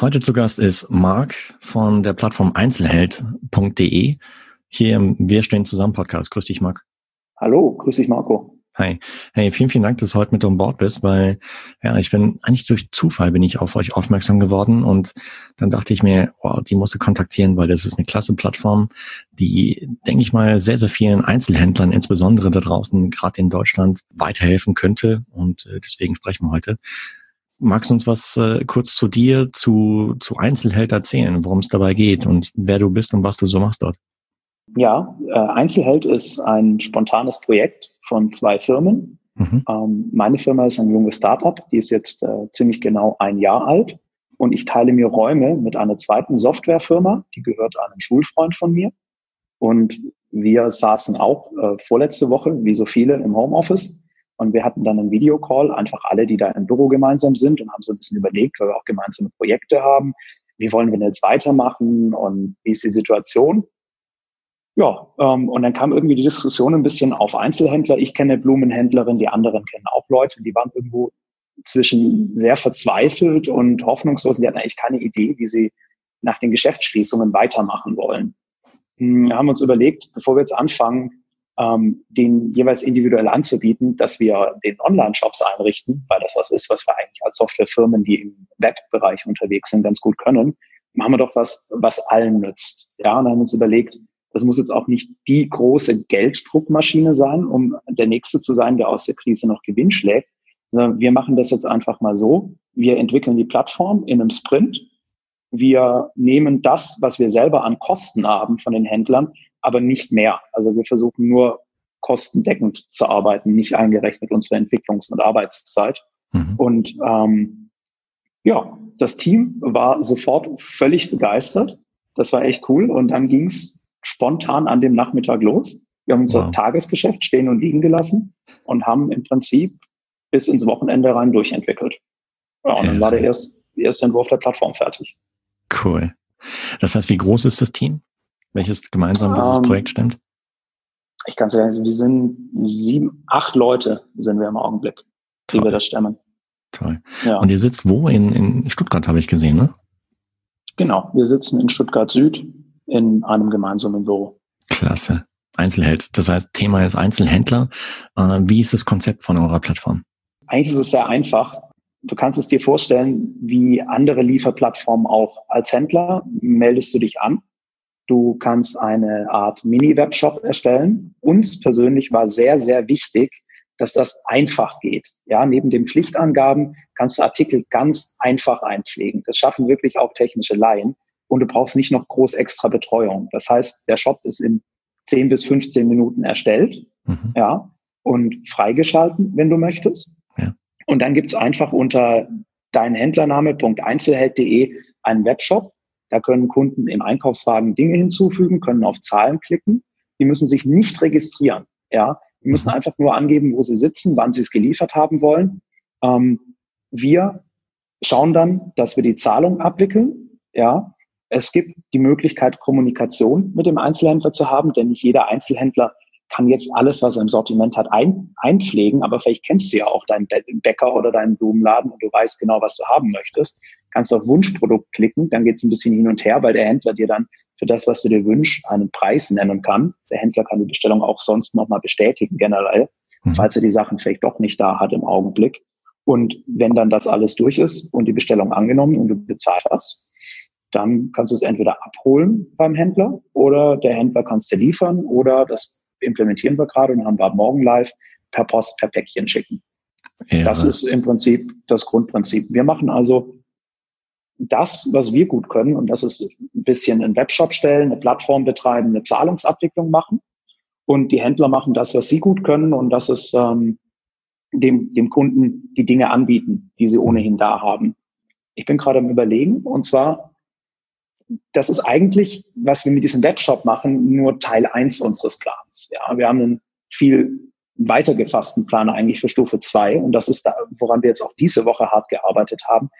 Heute zu Gast ist Marc von der Plattform Einzelheld.de. Hier im Wir stehen zusammen Podcast. Grüß dich, Marc. Hallo, grüß dich, Marco. Hi. Hey, vielen, vielen Dank, dass du heute mit an Bord bist, weil ja, ich bin eigentlich durch Zufall bin ich auf euch aufmerksam geworden und dann dachte ich mir, wow, die musst du kontaktieren, weil das ist eine klasse Plattform, die, denke ich mal, sehr, sehr vielen Einzelhändlern, insbesondere da draußen, gerade in Deutschland, weiterhelfen könnte und äh, deswegen sprechen wir heute. Magst du uns was äh, kurz zu dir, zu, zu Einzelheld erzählen, worum es dabei geht und wer du bist und was du so machst dort? Ja, äh, Einzelheld ist ein spontanes Projekt von zwei Firmen. Mhm. Ähm, meine Firma ist ein junges Startup, die ist jetzt äh, ziemlich genau ein Jahr alt und ich teile mir Räume mit einer zweiten Softwarefirma, die gehört einem Schulfreund von mir. Und wir saßen auch äh, vorletzte Woche, wie so viele, im Homeoffice und wir hatten dann einen Videocall, einfach alle, die da im Büro gemeinsam sind und haben so ein bisschen überlegt, weil wir auch gemeinsame Projekte haben. Wie wollen wir denn jetzt weitermachen und wie ist die Situation? Ja, ähm, und dann kam irgendwie die Diskussion ein bisschen auf Einzelhändler. Ich kenne Blumenhändlerin, die anderen kennen auch Leute, die waren irgendwo zwischen sehr verzweifelt und hoffnungslos. Die hatten eigentlich keine Idee, wie sie nach den Geschäftsschließungen weitermachen wollen. Hm, wir haben uns überlegt, bevor wir jetzt anfangen, ähm, den jeweils individuell anzubieten, dass wir den Online-Shops einrichten, weil das was ist, was wir eigentlich als Softwarefirmen, die im Webbereich unterwegs sind, ganz gut können. Machen wir doch was, was allen nützt. Ja, und haben uns überlegt, das muss jetzt auch nicht die große Gelddruckmaschine sein, um der Nächste zu sein, der aus der Krise noch Gewinn schlägt, sondern wir machen das jetzt einfach mal so. Wir entwickeln die Plattform in einem Sprint. Wir nehmen das, was wir selber an Kosten haben von den Händlern, aber nicht mehr. Also wir versuchen nur kostendeckend zu arbeiten, nicht eingerechnet unsere Entwicklungs- und Arbeitszeit. Mhm. Und ähm, ja, das Team war sofort völlig begeistert. Das war echt cool. Und dann ging es spontan an dem Nachmittag los. Wir haben unser wow. Tagesgeschäft stehen und liegen gelassen und haben im Prinzip bis ins Wochenende rein durchentwickelt. Ja, und dann war der erste, der erste Entwurf der Plattform fertig. Cool. Das heißt, wie groß ist das Team? Welches gemeinsam dieses um, ähm, Projekt stemmt? Ich kann sagen, wir sind sieben, acht Leute sind wir im Augenblick, Toll. die wir das stemmen. Toll. Ja. Und ihr sitzt wo? In, in Stuttgart habe ich gesehen, ne? Genau, wir sitzen in Stuttgart Süd in einem gemeinsamen Büro. Klasse. Einzelheld. Das heißt, Thema ist Einzelhändler. Äh, wie ist das Konzept von eurer Plattform? Eigentlich ist es sehr einfach. Du kannst es dir vorstellen, wie andere Lieferplattformen auch. Als Händler meldest du dich an Du kannst eine Art Mini-Webshop erstellen. Uns persönlich war sehr, sehr wichtig, dass das einfach geht. Ja, neben den Pflichtangaben kannst du Artikel ganz einfach einpflegen. Das schaffen wirklich auch technische Laien. Und du brauchst nicht noch groß extra Betreuung. Das heißt, der Shop ist in 10 bis 15 Minuten erstellt. Mhm. Ja, und freigeschalten, wenn du möchtest. Ja. Und dann gibt's einfach unter dein Händlername.einzelheld.de einen Webshop da können Kunden im Einkaufswagen Dinge hinzufügen, können auf Zahlen klicken. Die müssen sich nicht registrieren. Ja, die müssen mhm. einfach nur angeben, wo sie sitzen, wann sie es geliefert haben wollen. Ähm, wir schauen dann, dass wir die Zahlung abwickeln. Ja, es gibt die Möglichkeit, Kommunikation mit dem Einzelhändler zu haben, denn nicht jeder Einzelhändler kann jetzt alles, was er im Sortiment hat, ein, einpflegen, aber vielleicht kennst du ja auch deinen Bäcker oder deinen Blumenladen und du weißt genau, was du haben möchtest kannst auf Wunschprodukt klicken, dann geht es ein bisschen hin und her, weil der Händler dir dann für das, was du dir wünschst, einen Preis nennen kann. Der Händler kann die Bestellung auch sonst nochmal bestätigen, generell, mhm. falls er die Sachen vielleicht doch nicht da hat im Augenblick. Und wenn dann das alles durch ist und die Bestellung angenommen und du bezahlt hast, dann kannst du es entweder abholen beim Händler oder der Händler kann es dir liefern oder das implementieren wir gerade und haben wir morgen live per Post, per Päckchen schicken. Ja. Das ist im Prinzip das Grundprinzip. Wir machen also das, was wir gut können, und das ist ein bisschen einen Webshop stellen, eine Plattform betreiben, eine Zahlungsabwicklung machen. Und die Händler machen das, was sie gut können, und das ist ähm, dem, dem Kunden die Dinge anbieten, die sie ohnehin da haben. Ich bin gerade am Überlegen, und zwar, das ist eigentlich, was wir mit diesem Webshop machen, nur Teil eins unseres Plans. Ja, wir haben einen viel weiter gefassten Plan eigentlich für Stufe zwei und das ist da, woran wir jetzt auch diese Woche hart gearbeitet haben,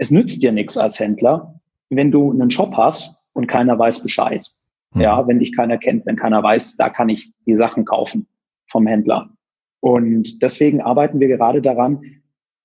es nützt dir nichts als Händler, wenn du einen Shop hast und keiner weiß Bescheid. Mhm. Ja, wenn dich keiner kennt, wenn keiner weiß, da kann ich die Sachen kaufen vom Händler. Und deswegen arbeiten wir gerade daran,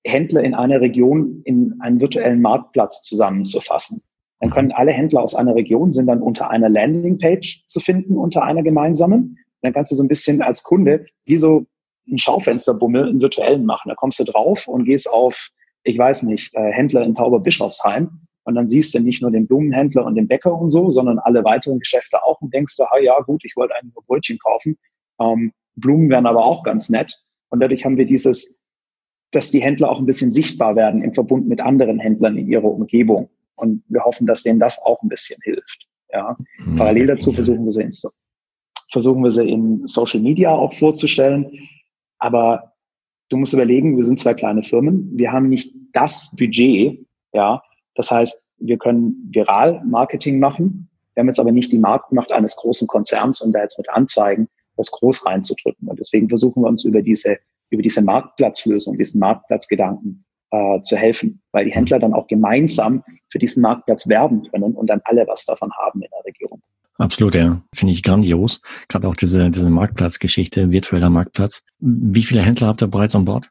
Händler in einer Region in einen virtuellen Marktplatz zusammenzufassen. Dann können alle Händler aus einer Region sind dann unter einer Landingpage zu finden, unter einer gemeinsamen. Dann kannst du so ein bisschen als Kunde wie so ein Schaufensterbummel einen virtuellen machen. Da kommst du drauf und gehst auf, ich weiß nicht, äh, Händler in Tauberbischofsheim und dann siehst du nicht nur den Blumenhändler und den Bäcker und so, sondern alle weiteren Geschäfte auch und denkst du, ah ja, gut, ich wollte eigentlich nur Brötchen kaufen. Ähm, Blumen wären aber auch ganz nett. Und dadurch haben wir dieses, dass die Händler auch ein bisschen sichtbar werden im Verbund mit anderen Händlern in ihrer Umgebung. Und wir hoffen, dass denen das auch ein bisschen hilft. Ja. Mhm. Parallel dazu versuchen wir sie in, versuchen wir sie in Social Media auch vorzustellen. Aber du musst überlegen, wir sind zwei kleine Firmen. Wir haben nicht das Budget, ja. Das heißt, wir können viral Marketing machen. Wir haben jetzt aber nicht die Marktmacht eines großen Konzerns, um da jetzt mit Anzeigen das groß reinzudrücken. Und deswegen versuchen wir uns über diese, über diese Marktplatzlösung, diesen Marktplatzgedanken äh, zu helfen, weil die Händler dann auch gemeinsam für diesen Marktplatz werben können und dann alle was davon haben in der Regierung. Absolut, ja. Finde ich grandios. Gerade auch diese, diese Marktplatzgeschichte, virtueller Marktplatz. Wie viele Händler habt ihr bereits an Bord?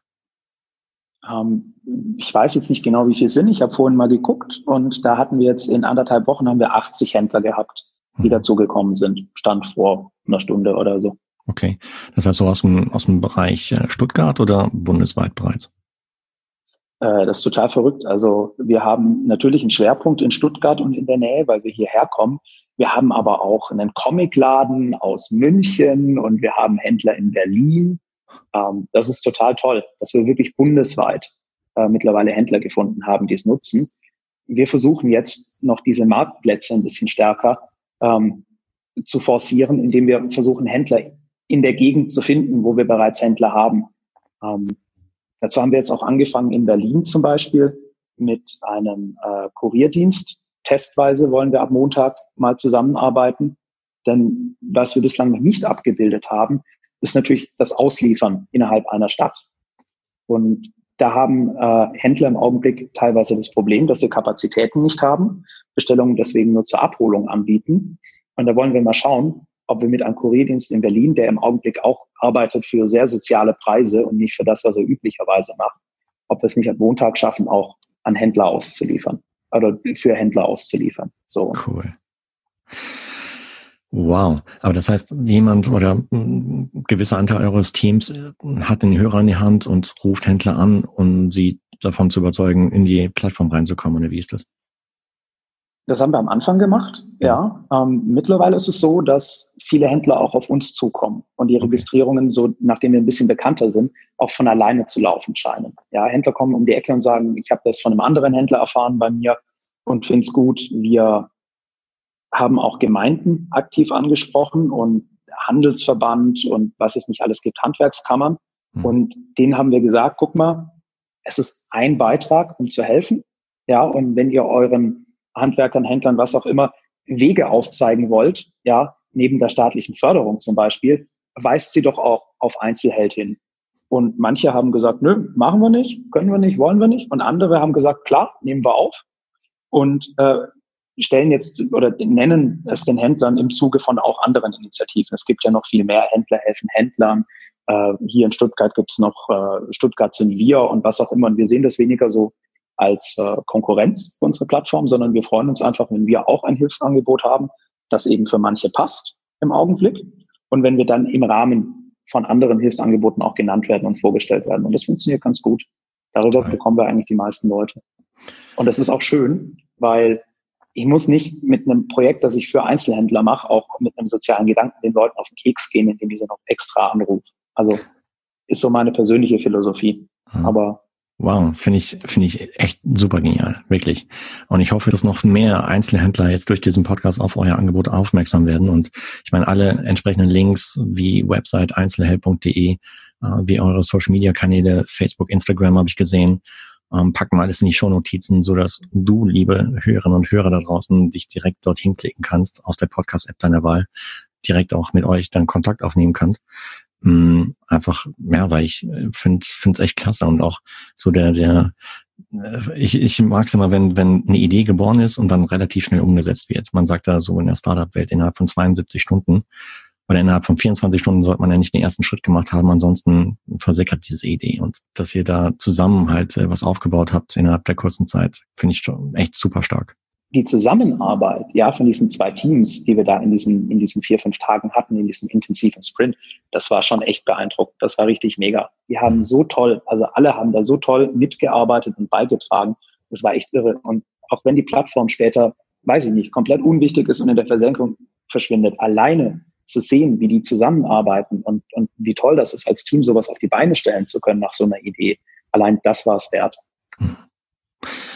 Ähm, ich weiß jetzt nicht genau, wie viele sind. Ich habe vorhin mal geguckt und da hatten wir jetzt in anderthalb Wochen haben wir 80 Händler gehabt, die mhm. dazugekommen sind. Stand vor einer Stunde oder so. Okay. Das heißt so aus dem, aus dem Bereich äh, Stuttgart oder bundesweit bereits? Äh, das ist total verrückt. Also wir haben natürlich einen Schwerpunkt in Stuttgart und in der Nähe, weil wir hierher kommen. Wir haben aber auch einen Comicladen aus München und wir haben Händler in Berlin. Ähm, das ist total toll, dass wir wirklich bundesweit äh, mittlerweile Händler gefunden haben, die es nutzen. Wir versuchen jetzt noch diese Marktplätze ein bisschen stärker ähm, zu forcieren, indem wir versuchen, Händler in der Gegend zu finden, wo wir bereits Händler haben. Ähm, dazu haben wir jetzt auch angefangen in Berlin zum Beispiel mit einem äh, Kurierdienst, testweise wollen wir ab Montag mal zusammenarbeiten. Denn was wir bislang noch nicht abgebildet haben, ist natürlich das Ausliefern innerhalb einer Stadt. Und da haben äh, Händler im Augenblick teilweise das Problem, dass sie Kapazitäten nicht haben, Bestellungen deswegen nur zur Abholung anbieten. Und da wollen wir mal schauen, ob wir mit einem Kurierdienst in Berlin, der im Augenblick auch arbeitet für sehr soziale Preise und nicht für das, was er üblicherweise macht, ob wir es nicht am Montag schaffen, auch an Händler auszuliefern oder für Händler auszuliefern. So. Cool. Wow. Aber das heißt, jemand oder ein gewisser Anteil eures Teams äh, hat den Hörer in die Hand und ruft Händler an, um sie davon zu überzeugen, in die Plattform reinzukommen. Oder wie ist das? Das haben wir am Anfang gemacht, ja. ja. Ähm, mittlerweile ist es so, dass viele Händler auch auf uns zukommen und die Registrierungen, so nachdem wir ein bisschen bekannter sind, auch von alleine zu laufen scheinen. Ja, Händler kommen um die Ecke und sagen, ich habe das von einem anderen Händler erfahren bei mir und finde es gut. Wir haben auch Gemeinden aktiv angesprochen und Handelsverband und was es nicht alles gibt, Handwerkskammern. Mhm. Und denen haben wir gesagt, guck mal, es ist ein Beitrag, um zu helfen. Ja, und wenn ihr euren Handwerkern, Händlern, was auch immer, Wege aufzeigen wollt, ja, neben der staatlichen Förderung zum Beispiel, weist sie doch auch auf Einzelheld hin. Und manche haben gesagt, nö, machen wir nicht, können wir nicht, wollen wir nicht. Und andere haben gesagt, klar, nehmen wir auf. Und äh, stellen jetzt oder nennen es den Händlern im Zuge von auch anderen Initiativen. Es gibt ja noch viel mehr Händler helfen Händlern. Äh, hier in Stuttgart gibt es noch äh, Stuttgart sind wir und was auch immer. Und wir sehen das weniger so als äh, Konkurrenz für unsere Plattform, sondern wir freuen uns einfach, wenn wir auch ein Hilfsangebot haben, das eben für manche passt im Augenblick. Und wenn wir dann im Rahmen von anderen Hilfsangeboten auch genannt werden und vorgestellt werden. Und das funktioniert ganz gut. Darüber okay. bekommen wir eigentlich die meisten Leute. Und das ist auch schön, weil ich muss nicht mit einem Projekt, das ich für Einzelhändler mache, auch mit einem sozialen Gedanken den Leuten auf den Keks gehen, indem ich sie noch extra anrufe. Also ist so meine persönliche Philosophie. Mhm. Aber Wow, finde ich, finde ich echt super genial, wirklich. Und ich hoffe, dass noch mehr Einzelhändler jetzt durch diesen Podcast auf euer Angebot aufmerksam werden. Und ich meine, alle entsprechenden Links wie Website einzelheld.de, äh, wie eure Social Media Kanäle, Facebook, Instagram habe ich gesehen ähm, packen alles in die Shownotizen, so dass du, liebe Hörerinnen und Hörer da draußen, dich direkt dorthin klicken kannst, aus der Podcast-App deiner Wahl, direkt auch mit euch dann Kontakt aufnehmen kannst. Ähm, einfach, ja, weil ich finde es echt klasse und auch so der, der, äh, ich, ich mag es immer, wenn, wenn eine Idee geboren ist und dann relativ schnell umgesetzt wird. Man sagt da so in der Startup-Welt innerhalb von 72 Stunden. Weil innerhalb von 24 Stunden sollte man ja nicht den ersten Schritt gemacht haben, ansonsten versickert diese Idee. Und dass ihr da zusammen halt äh, was aufgebaut habt innerhalb der kurzen Zeit, finde ich schon echt super stark die Zusammenarbeit, ja, von diesen zwei Teams, die wir da in diesen, in diesen vier, fünf Tagen hatten, in diesem intensiven Sprint, das war schon echt beeindruckend. Das war richtig mega. Die haben so toll, also alle haben da so toll mitgearbeitet und beigetragen. Das war echt irre. Und auch wenn die Plattform später, weiß ich nicht, komplett unwichtig ist und in der Versenkung verschwindet, alleine zu sehen, wie die zusammenarbeiten und, und wie toll das ist, als Team sowas auf die Beine stellen zu können nach so einer Idee, allein das war es wert. Hm.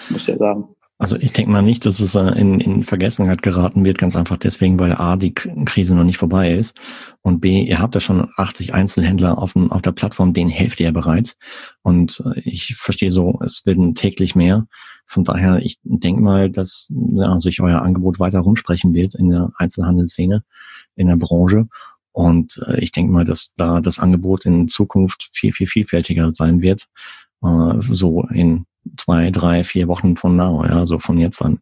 Muss ich ja sagen. Also ich denke mal nicht, dass es äh, in, in Vergessenheit geraten wird, ganz einfach deswegen, weil A, die Krise noch nicht vorbei ist und B, ihr habt ja schon 80 Einzelhändler auf, dem, auf der Plattform, denen helft ihr ja bereits und äh, ich verstehe so, es werden täglich mehr. Von daher, ich denke mal, dass ja, sich euer Angebot weiter rumsprechen wird in der Einzelhandelsszene, in der Branche und äh, ich denke mal, dass da das Angebot in Zukunft viel, viel vielfältiger sein wird, so in zwei, drei, vier Wochen von now, ja, so von jetzt an.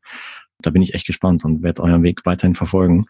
Da bin ich echt gespannt und werde euren Weg weiterhin verfolgen.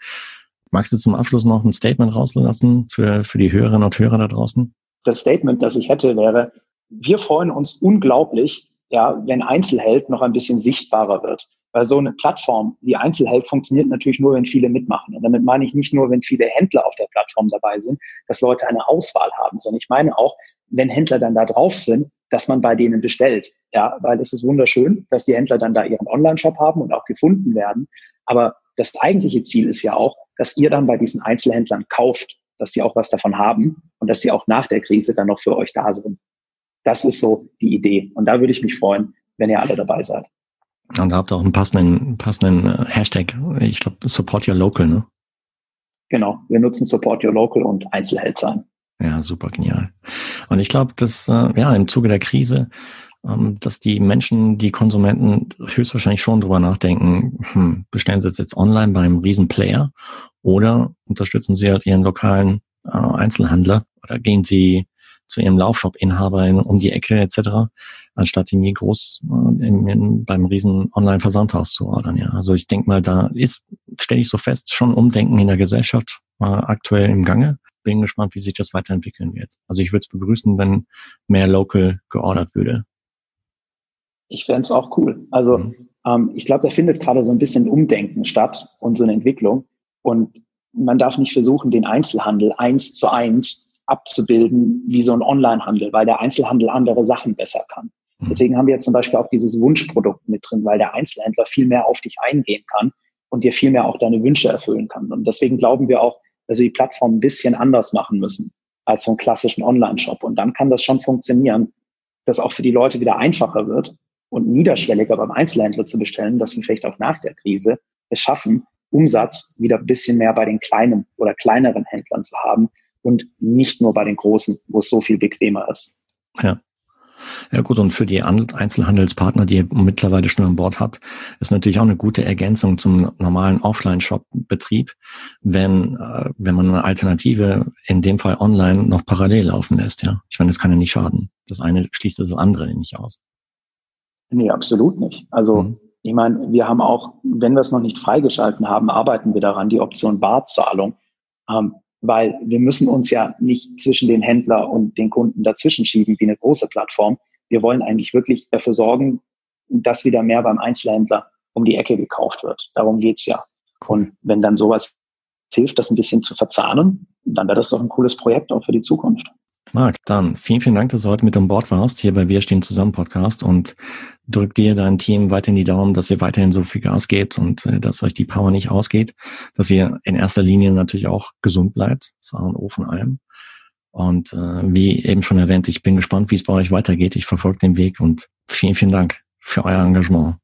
Magst du zum Abschluss noch ein Statement rauslassen für, für die Hörerinnen und Hörer da draußen? Das Statement, das ich hätte, wäre, wir freuen uns unglaublich, ja, wenn Einzelheld noch ein bisschen sichtbarer wird. Weil so eine Plattform wie Einzelheld funktioniert natürlich nur, wenn viele mitmachen. Und damit meine ich nicht nur, wenn viele Händler auf der Plattform dabei sind, dass Leute eine Auswahl haben, sondern ich meine auch, wenn Händler dann da drauf sind, dass man bei denen bestellt. Ja, weil es ist wunderschön, dass die Händler dann da ihren Online-Shop haben und auch gefunden werden. Aber das eigentliche Ziel ist ja auch, dass ihr dann bei diesen Einzelhändlern kauft, dass sie auch was davon haben und dass sie auch nach der Krise dann noch für euch da sind. Das ist so die Idee. Und da würde ich mich freuen, wenn ihr alle dabei seid. Und da habt ihr auch einen passenden, passenden äh, Hashtag. Ich glaube, Support Your Local, ne? Genau. Wir nutzen Support Your Local und Einzelheld sein. Ja, super genial. Und ich glaube, dass äh, ja im Zuge der Krise, ähm, dass die Menschen, die Konsumenten höchstwahrscheinlich schon drüber nachdenken, hm, bestellen sie jetzt online beim Riesenplayer oder unterstützen sie halt ihren lokalen äh, Einzelhandler oder gehen sie zu ihrem Laufshop-Inhaber um die Ecke etc., anstatt irgendwie groß äh, in, in, beim riesen Online-Versandhaus zu ordern. Ja, also ich denke mal, da ist, stelle ich so fest, schon Umdenken in der Gesellschaft äh, aktuell im Gange bin gespannt, wie sich das weiterentwickeln wird. Also ich würde es begrüßen, wenn mehr Local geordert würde. Ich fände es auch cool. Also mhm. ähm, ich glaube, da findet gerade so ein bisschen Umdenken statt und so eine Entwicklung. Und man darf nicht versuchen, den Einzelhandel eins zu eins abzubilden wie so ein Onlinehandel, weil der Einzelhandel andere Sachen besser kann. Mhm. Deswegen haben wir jetzt zum Beispiel auch dieses Wunschprodukt mit drin, weil der Einzelhändler viel mehr auf dich eingehen kann und dir viel mehr auch deine Wünsche erfüllen kann. Und deswegen glauben wir auch, also die Plattform ein bisschen anders machen müssen als so einen klassischen Online-Shop. Und dann kann das schon funktionieren, dass auch für die Leute wieder einfacher wird und niederschwelliger beim Einzelhändler zu bestellen, dass wir vielleicht auch nach der Krise es schaffen, Umsatz wieder ein bisschen mehr bei den kleinen oder kleineren Händlern zu haben und nicht nur bei den großen, wo es so viel bequemer ist. Ja. Ja gut, und für die Einzelhandelspartner, die ihr mittlerweile schon an Bord habt, ist natürlich auch eine gute Ergänzung zum normalen Offline-Shop-Betrieb, wenn, äh, wenn man eine Alternative, in dem Fall online, noch parallel laufen lässt. Ja, Ich meine, das kann ja nicht schaden. Das eine schließt das andere nicht aus. Nee, absolut nicht. Also mhm. ich meine, wir haben auch, wenn wir es noch nicht freigeschalten haben, arbeiten wir daran, die Option Barzahlung. Ähm, weil wir müssen uns ja nicht zwischen den Händler und den Kunden dazwischen schieben wie eine große Plattform. Wir wollen eigentlich wirklich dafür sorgen, dass wieder mehr beim Einzelhändler um die Ecke gekauft wird. Darum geht's ja. Und wenn dann sowas hilft, das ein bisschen zu verzahnen, dann wäre das doch ein cooles Projekt auch für die Zukunft. Marc, dann vielen, vielen Dank, dass du heute mit an Bord warst, hier bei Wir stehen zusammen Podcast und drück dir dein Team weiterhin die Daumen, dass ihr weiterhin so viel Gas gebt und äh, dass euch die Power nicht ausgeht, dass ihr in erster Linie natürlich auch gesund bleibt, das A und O von allem. Und äh, wie eben schon erwähnt, ich bin gespannt, wie es bei euch weitergeht. Ich verfolge den Weg und vielen, vielen Dank für euer Engagement.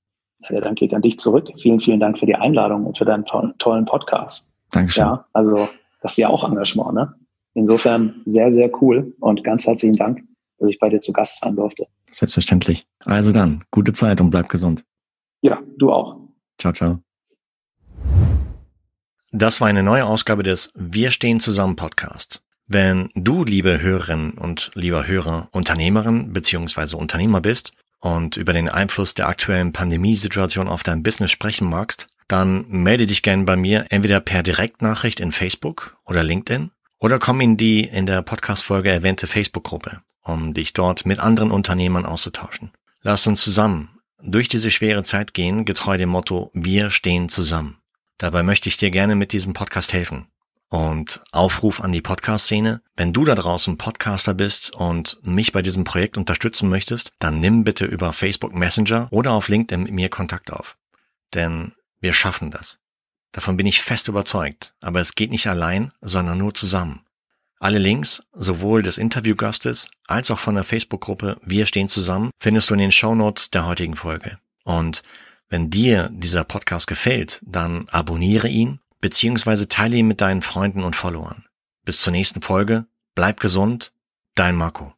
Der Dank geht an dich zurück. Vielen, vielen Dank für die Einladung und für deinen to tollen Podcast. Dankeschön. Ja, also das ist ja auch Engagement, ne? Insofern sehr, sehr cool und ganz herzlichen Dank, dass ich bei dir zu Gast sein durfte. Selbstverständlich. Also dann, gute Zeit und bleib gesund. Ja, du auch. Ciao, ciao. Das war eine neue Ausgabe des Wir stehen zusammen Podcast. Wenn du, liebe Hörerinnen und lieber Hörer, Unternehmerin bzw. Unternehmer bist und über den Einfluss der aktuellen Pandemiesituation auf dein Business sprechen magst, dann melde dich gern bei mir entweder per Direktnachricht in Facebook oder LinkedIn oder komm in die in der Podcast-Folge erwähnte Facebook-Gruppe, um dich dort mit anderen Unternehmern auszutauschen. Lass uns zusammen durch diese schwere Zeit gehen, getreu dem Motto, wir stehen zusammen. Dabei möchte ich dir gerne mit diesem Podcast helfen. Und Aufruf an die Podcast-Szene. Wenn du da draußen Podcaster bist und mich bei diesem Projekt unterstützen möchtest, dann nimm bitte über Facebook Messenger oder auf LinkedIn mit mir Kontakt auf. Denn wir schaffen das. Davon bin ich fest überzeugt. Aber es geht nicht allein, sondern nur zusammen. Alle Links, sowohl des Interviewgastes als auch von der Facebook-Gruppe Wir stehen zusammen, findest du in den Show Notes der heutigen Folge. Und wenn dir dieser Podcast gefällt, dann abonniere ihn beziehungsweise teile ihn mit deinen Freunden und Followern. Bis zur nächsten Folge, bleib gesund, dein Marco.